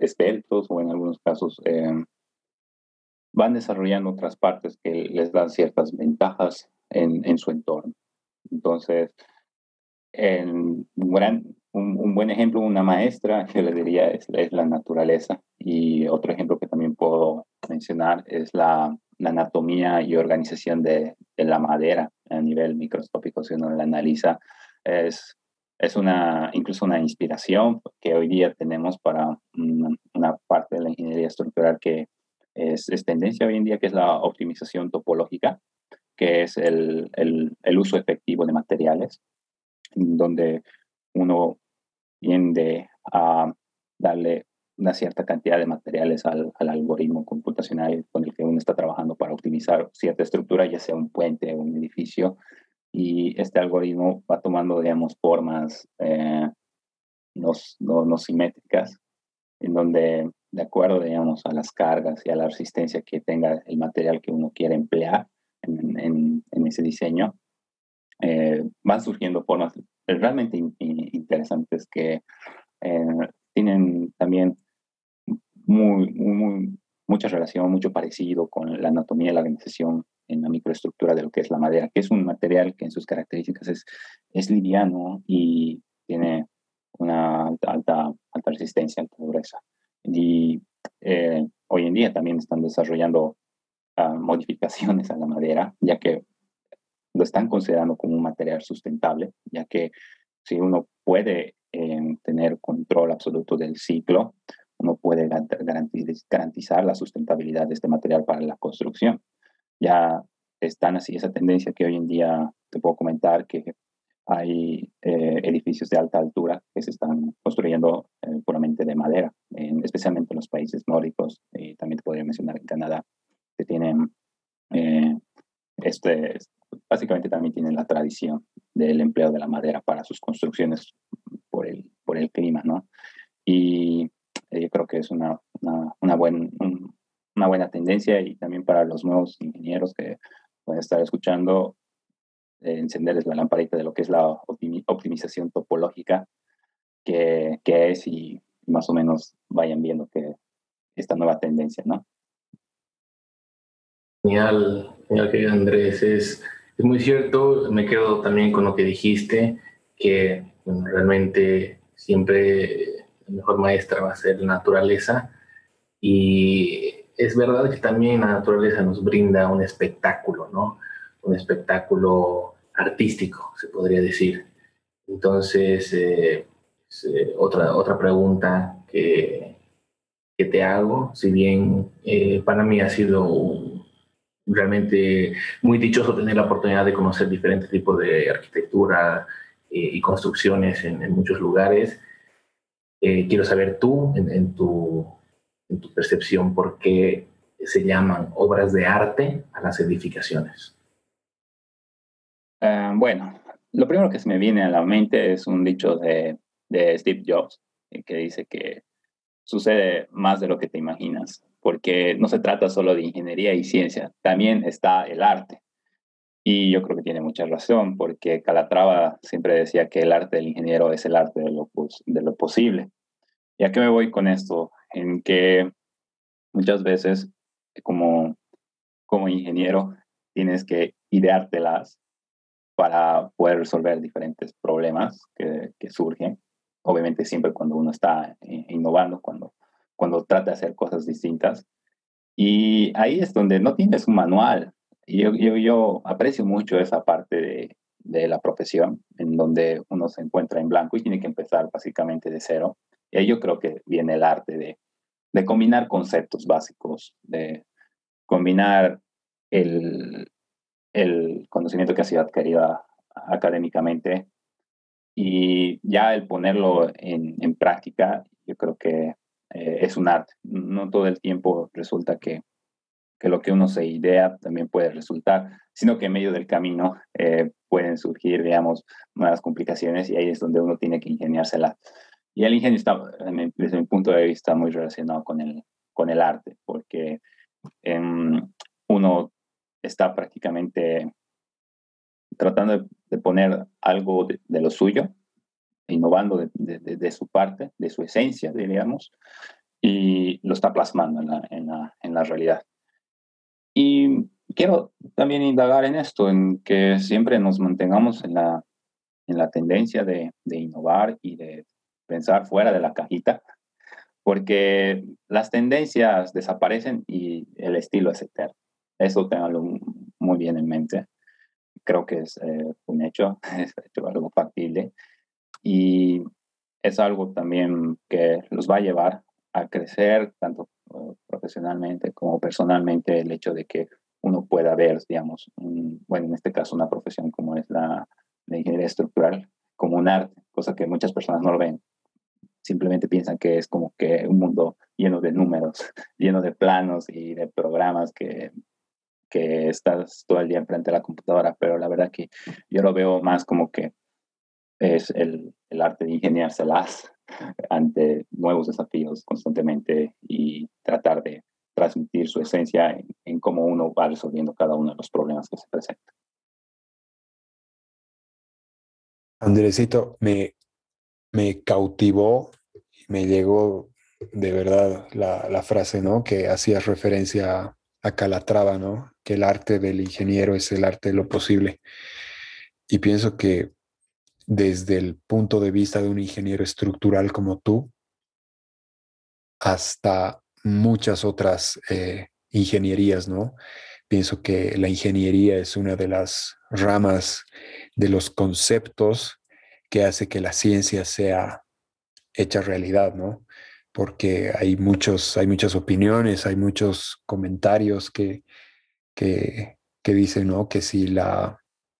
esbeltos o en algunos casos van desarrollando otras partes que les dan ciertas ventajas en, su entorno. Entonces, en un gran, un, buen ejemplo, una maestra, yo le diría, es, la naturaleza. Y otro ejemplo que también puedo mencionar es la, anatomía y organización de, la madera a nivel microscópico, si uno la analiza. Es, es una, incluso una inspiración que hoy día tenemos para una, parte de la ingeniería estructural que es, es, tendencia hoy en día, que es la optimización topológica, que es el, el, el uso efectivo de materiales, donde uno tiende a darle una cierta cantidad de materiales al, algoritmo computacional con el que uno está trabajando para optimizar cierta estructura, ya sea un puente un edificio. Y este algoritmo va tomando, digamos, formas eh, no, no, simétricas, en donde, de acuerdo, digamos, a las cargas y a la resistencia que tenga el material que uno quiere emplear en, en, en ese diseño, eh, van surgiendo formas realmente interesantes que eh, tienen también muy, muy, mucha relación, mucho parecido con la anatomía y la organización en la microestructura de lo que es la madera, que es un material que en sus características es, es liviano y tiene una alta, alta, alta resistencia, alta dureza. Y eh, hoy en día también están desarrollando ah, modificaciones a la madera, ya que lo están considerando como un material sustentable, ya que si uno puede eh, tener control absoluto del ciclo, uno puede garantizar la sustentabilidad de este material para la construcción. Ya están así esa tendencia que hoy en día te puedo comentar que hay eh, edificios de alta altura que se están construyendo eh, puramente de madera, especialmente en los países nórdicos, y también te podría mencionar en Canadá, que tienen este, básicamente también tiene la tradición del empleo de la madera para sus construcciones por el, por el clima, ¿no? Y eh, yo creo que es una, una, una, buen, una buena tendencia y también para los nuevos ingenieros que pueden estar escuchando, eh, encenderles la lamparita de lo que es la optimización topológica, que, que es y más o menos vayan viendo que esta nueva tendencia, ¿no? Genial, genial que Andrés, es, es muy cierto, me quedo también con lo que dijiste, que realmente siempre la mejor maestra va a ser la naturaleza. Y es verdad que también la naturaleza nos brinda un espectáculo, ¿no? Un espectáculo artístico, se podría decir. Entonces, eh, eh, otra, otra pregunta que, que, te hago, si bien eh, para mí ha sido realmente muy dichoso tener la oportunidad de conocer diferentes tipos de arquitectura y construcciones en, muchos lugares, quiero saber tú, en tu tu percepción, por qué se llaman obras de arte a las edificaciones? Eh, bueno, lo primero que se me viene a la mente es un dicho de, de Steve Jobs, eh, que dice que sucede más de lo que te imaginas, porque no se trata solo de ingeniería y ciencia, también está el arte. Y yo creo que tiene mucha razón, porque Calatrava siempre decía que el arte del ingeniero es el arte de lo, de lo posible. ¿Y a qué me voy con esto? En que muchas veces como, como ingeniero tienes que ideártelas para poder resolver diferentes problemas que, que surgen. Obviamente siempre cuando uno está innovando, cuando, cuando trata de hacer cosas distintas. Y ahí es donde no tienes un manual. Yo, yo, yo aprecio mucho esa parte de, de la profesión, en donde uno se encuentra en blanco y tiene que empezar básicamente de cero. Y ahí yo creo que viene el arte de, combinar conceptos básicos, de combinar el, conocimiento que ha sido adquirido académicamente y ya el ponerlo en, práctica, yo creo que eh, es un arte. No todo el tiempo resulta que, que, lo que uno se idea también puede resultar, sino que en medio del camino eh, pueden surgir, digamos, nuevas complicaciones y ahí es donde uno tiene que ingeniársela y el ingenio está, desde mi punto de vista, muy relacionado con el, con el arte, porque em, uno está prácticamente tratando de, poner algo de, lo suyo, innovando de, de, su parte, de su esencia, diríamos, y lo está plasmando en la, en la, en la realidad. Y quiero también indagar en esto, en que siempre nos mantengamos en la, en la tendencia de, de innovar y de pensar fuera de la cajita, porque las tendencias desaparecen y el estilo es eterno. Eso tenganlo muy bien en mente. Creo que es eh, un hecho, es algo factible y es algo también que los va a llevar a crecer tanto eh, profesionalmente como personalmente el hecho de que uno pueda ver, digamos, bueno, en este caso una profesión como es la, la ingeniería estructural como un arte, cosa que muchas personas no lo ven simplemente piensan que es como que un mundo lleno de números, lleno de planos y de programas que, que estás todo el día enfrente de la computadora, pero la verdad que yo lo veo más como que es el, el arte de ingeniárselas ante nuevos desafíos constantemente y tratar de transmitir su esencia en, cómo uno va resolviendo cada uno de los problemas que se presentan. Andresito, me, me cautivó, me llegó de verdad la, frase, ¿no? Que hacías referencia a, Calatrava, ¿no? Que el arte del ingeniero es el arte de lo posible. Y pienso que desde el punto de vista de un ingeniero estructural como tú, hasta muchas otras eh, ingenierías, ¿no? Pienso que la ingeniería es una de las ramas de los conceptos que hace que la ciencia sea hecha realidad, ¿no? Porque hay, muchos, hay muchas opiniones, hay muchos comentarios que, que, dicen, ¿no? Que si la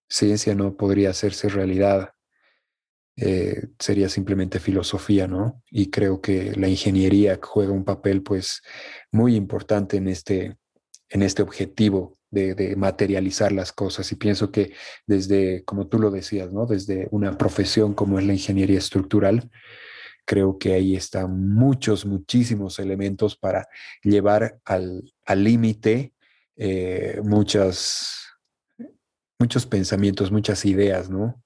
ciencia no podría hacerse realidad, eh, sería simplemente filosofía, ¿no? Y creo que la ingeniería juega un papel, pues, muy importante en este, en este objetivo de, materializar las cosas. Y pienso que desde, como tú lo decías, ¿no? Desde una profesión como es la ingeniería estructural, creo que ahí están muchos, muchísimos elementos para llevar al límite eh, muchas, muchos pensamientos, muchas ideas, ¿no?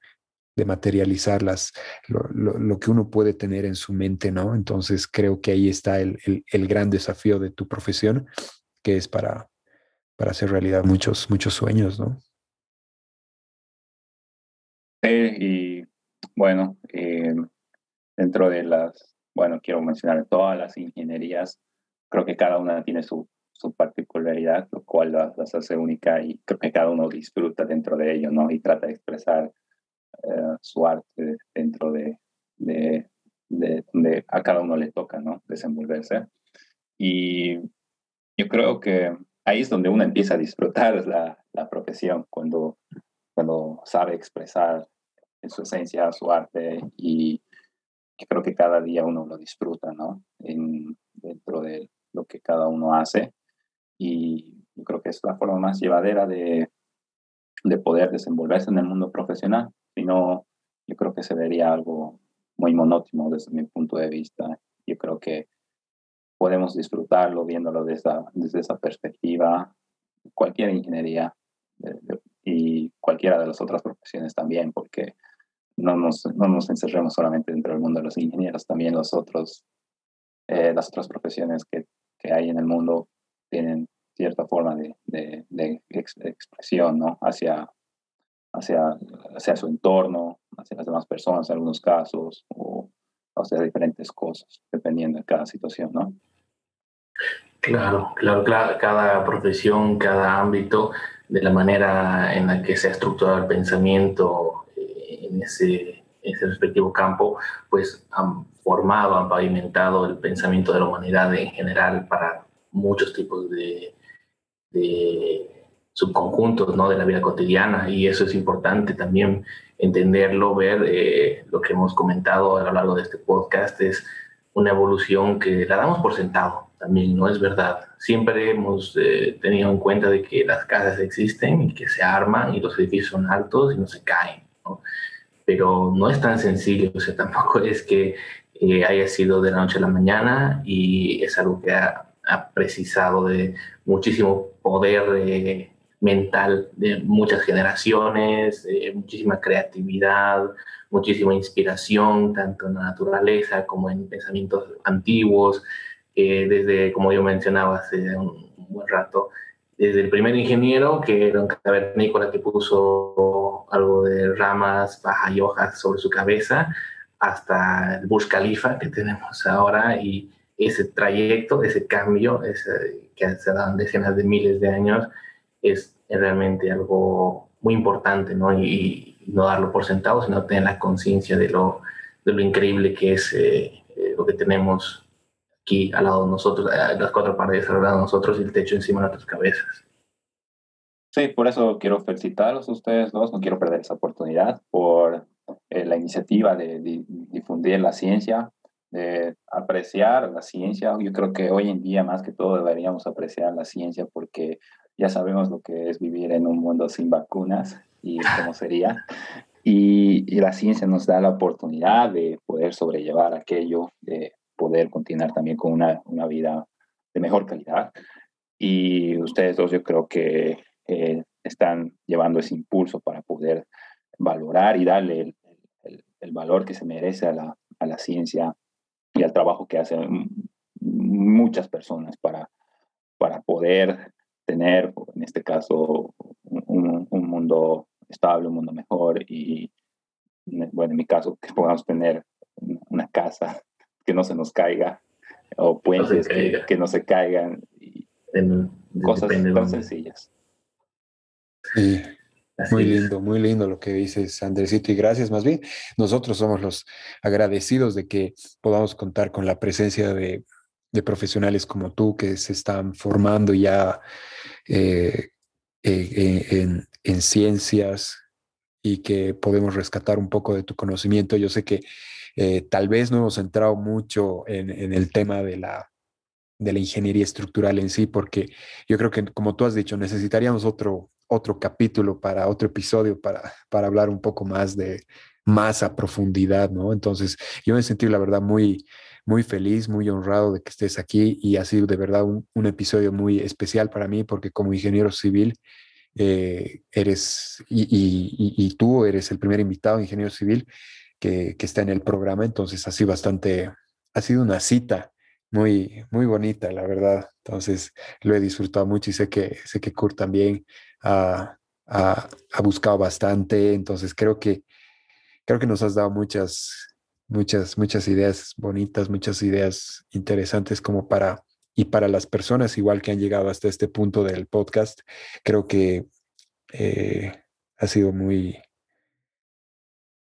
De materializarlas, lo, que uno puede tener en su mente, ¿no? Entonces creo que ahí está el, el gran desafío de tu profesión, que es para, para hacer realidad muchos, muchos sueños, ¿no? Sí, y bueno, eh, dentro de las, bueno, quiero mencionar todas las ingenierías, creo que cada una tiene su, su particularidad, lo cual las, hace única y creo que cada uno disfruta dentro de ello, ¿no? Y trata de expresar eh, su arte dentro de, de, de, de, a cada uno le toca, ¿no? Desenvolverse. Y yo creo que ahí es donde uno empieza a disfrutar la, la profesión, cuando, cuando sabe expresar en su esencia su arte y creo que cada día uno lo disfruta, ¿no? En, dentro de lo que cada uno hace. Y yo creo que es la forma más llevadera de, de poder desenvolverse en el mundo profesional. Si no, yo creo que se vería algo muy monótono desde mi punto de vista. Yo creo que podemos disfrutarlo viéndolo desde desde esa perspectiva, cualquier ingeniería y cualquiera de las otras profesiones también, porque no nos, no nos encerremos solamente dentro del mundo de los ingenieros, también los otros, eh, las otras profesiones que, que, hay en el mundo tienen cierta forma de, de, de expresión ¿no? hacia, hacia, hacia su entorno, hacia las demás personas en algunos casos, o hacia diferentes cosas, dependiendo de cada situación, ¿no? Claro, claro, claro, cada profesión, cada ámbito, de la manera en la que se ha estructurado el pensamiento eh, en ese, ese respectivo campo, pues han formado, han pavimentado el pensamiento de la humanidad en general para muchos tipos de, de subconjuntos ¿no? de la vida cotidiana y eso es importante también entenderlo, ver eh, lo que hemos comentado a lo largo de este podcast es una evolución que la damos por sentado también no es verdad. Siempre hemos eh, tenido en cuenta de que las casas existen y que se arman y los edificios son altos y no se caen, Pero no es tan sencillo, o sea, tampoco es que eh, haya sido de la noche a la mañana y es algo que ha, precisado de muchísimo poder eh, mental de muchas generaciones, muchísima creatividad, muchísima inspiración, tanto en la naturaleza como en pensamientos antiguos, desde, como yo mencionaba hace un, buen rato, desde el primer ingeniero, que era un cavernícola que puso algo de ramas, baja y hojas sobre su cabeza, hasta el Burj Khalifa que tenemos ahora y ese trayecto, ese cambio ese, que se dan decenas de miles de años es realmente algo muy importante, ¿no? Y, no darlo por sentado, sino tener la conciencia de lo, de lo increíble que es eh, eh, lo que tenemos aquí al lado de nosotros, eh, las cuatro paredes al lado de nosotros y el techo encima de nuestras cabezas. Sí, por eso quiero felicitarlos a ustedes dos, no quiero perder esa oportunidad por la iniciativa de, difundir la ciencia, de apreciar la ciencia. Yo creo que hoy en día más que todo deberíamos apreciar la ciencia porque ya sabemos lo que es vivir en un mundo sin vacunas y cómo sería. Y, y la ciencia nos da la oportunidad de poder sobrellevar aquello, de poder continuar también con una, una vida de mejor calidad. Y ustedes dos yo creo que eh, están llevando ese impulso para poder valorar y darle el, el, valor que se merece a la, a la, ciencia y al trabajo que hacen muchas personas para, para poder tener, en este caso, un, un, mundo estable, un mundo mejor y, bueno, en mi caso, que podamos tener una casa que no se nos caiga, o puentes que, no se caigan, y cosas tan sencillas. Sí. Muy lindo, muy lindo lo que dices, Andresito, y gracias. Más bien, nosotros somos los agradecidos de que podamos contar con la presencia de, profesionales como tú que se están formando ya eh, eh, en, en, ciencias y que podemos rescatar un poco de tu conocimiento. Yo sé que eh, tal vez no hemos entrado mucho en, el tema de la, de la ingeniería estructural en sí, porque yo creo que, como tú has dicho, necesitaríamos otro, otro capítulo para otro episodio para, para hablar un poco más de más a profundidad, ¿no? Entonces, yo me sentí, la verdad, muy, muy feliz, muy honrado de que estés aquí y ha sido de verdad un, un episodio muy especial para mí porque como ingeniero civil, eh, eres, y, tú eres el primer invitado, ingeniero civil, que, que, está en el programa, entonces ha sido bastante, ha sido una cita muy, muy bonita, la verdad. Entonces lo he disfrutado mucho y sé que, sé que Kurt también ha, ha, buscado bastante, entonces creo que, creo que nos has dado muchas, muchas, muchas ideas bonitas, muchas ideas interesantes como para y para las personas igual que han llegado hasta este punto del podcast, creo que eh, ha sido muy,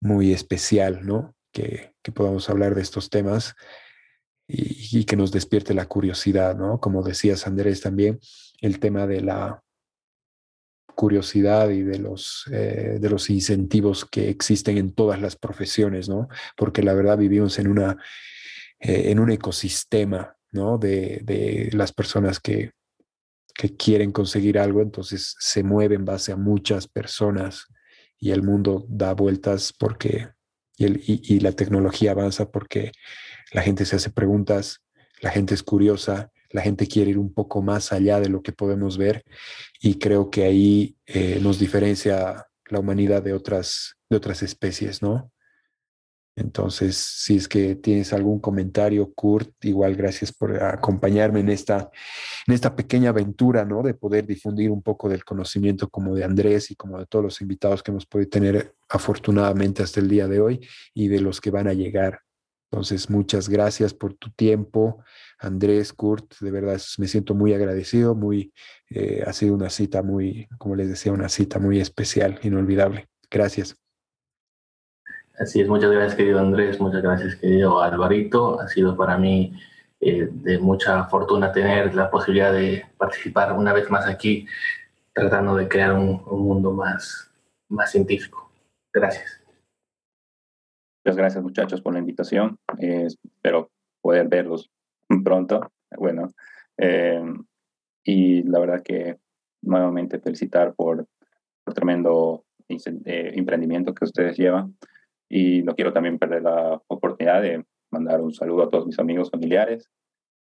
muy especial, ¿no? Que, que podamos hablar de estos temas y, y, que nos despierte la curiosidad, ¿no? Como decías, Andrés, también el tema de la curiosidad y de los, eh, de los incentivos que existen en todas las profesiones, ¿no? Porque la verdad vivimos en, una, eh, en un ecosistema ¿no? De, de las personas que, que, quieren conseguir algo, entonces se mueve en base a muchas personas y el mundo da vueltas porque, y, el, y, y la tecnología avanza porque la gente se hace preguntas, la gente es curiosa, la gente quiere ir un poco más allá de lo que podemos ver y creo que ahí eh, nos diferencia la humanidad de otras, de otras especies, ¿no? Entonces, si es que tienes algún comentario, Kurt, igual gracias por acompañarme en esta, en esta pequeña aventura, ¿no? De poder difundir un poco del conocimiento como de Andrés y como de todos los invitados que hemos podido tener afortunadamente hasta el día de hoy y de los que van a llegar. Entonces, muchas gracias por tu tiempo, Andrés, Kurt, de verdad me siento muy agradecido, muy, eh, ha sido una cita muy, como les decía, una cita muy especial, inolvidable. Gracias. Así es, muchas gracias querido Andrés, muchas gracias querido Alvarito. Ha sido para mí eh, de mucha fortuna tener la posibilidad de participar una vez más aquí, tratando de crear un, un mundo más, más científico. Gracias. Muchas gracias muchachos por la invitación. Eh, espero poder verlos pronto. Bueno, eh, y la verdad que nuevamente felicitar por, por tremendo eh, emprendimiento que ustedes llevan. Y no quiero también perder la oportunidad de mandar un saludo a todos mis amigos familiares,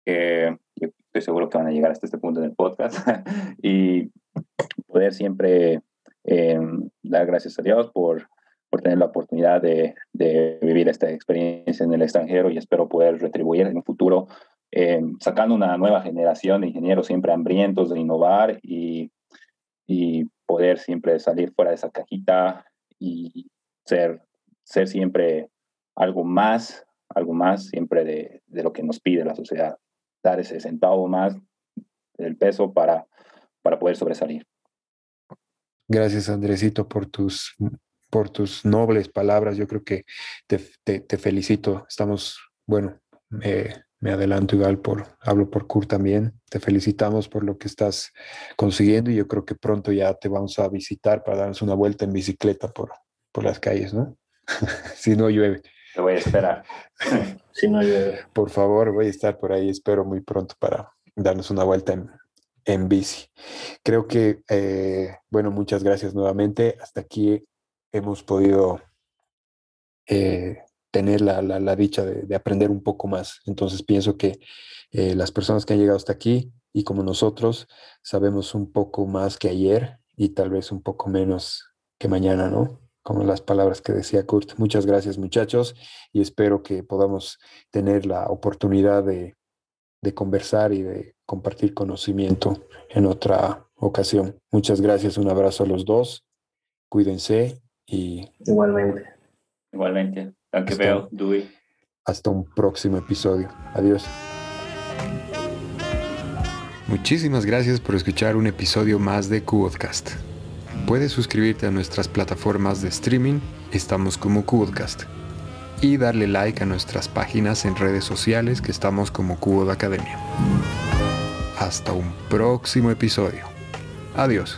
que estoy seguro que van a llegar hasta este punto en el podcast, y poder siempre eh, dar gracias a Dios por, por tener la oportunidad de, de, vivir esta experiencia en el extranjero y espero poder retribuir en un futuro eh, sacando una nueva generación de ingenieros siempre hambrientos de innovar y, y poder siempre salir fuera de esa cajita y ser ser siempre algo más, algo más siempre de, de, lo que nos pide la sociedad, dar ese centavo más del peso para, para poder sobresalir. Gracias, Andresito, por tus, por tus nobles palabras. Yo creo que te, te, te felicito. Estamos, bueno, eh, me adelanto igual por, hablo por Kurt también. Te felicitamos por lo que estás consiguiendo y yo creo que pronto ya te vamos a visitar para darnos una vuelta en bicicleta por, por las calles, ¿no? si no llueve. Te voy a esperar. si no llueve. Por favor, voy a estar por ahí, espero muy pronto para darnos una vuelta en, en bici. Creo que, eh, bueno, muchas gracias nuevamente. Hasta aquí hemos podido eh, tener la, la, dicha de, de, aprender un poco más. Entonces pienso que eh, las personas que han llegado hasta aquí y como nosotros sabemos un poco más que ayer y tal vez un poco menos que mañana, ¿no? como las palabras que decía Kurt. Muchas gracias muchachos y espero que podamos tener la oportunidad de, de conversar y de compartir conocimiento en otra ocasión. Muchas gracias, un abrazo a los dos, cuídense y... Igualmente. Igualmente. Danke hasta, Dewey. Hasta un próximo episodio. Adiós. Muchísimas gracias por escuchar un episodio más de Qodcast. Puedes suscribirte a nuestras plataformas de streaming, estamos como Qodcast, y darle like a nuestras páginas en redes sociales que estamos como Qod Academia. Hasta un próximo episodio. Adiós.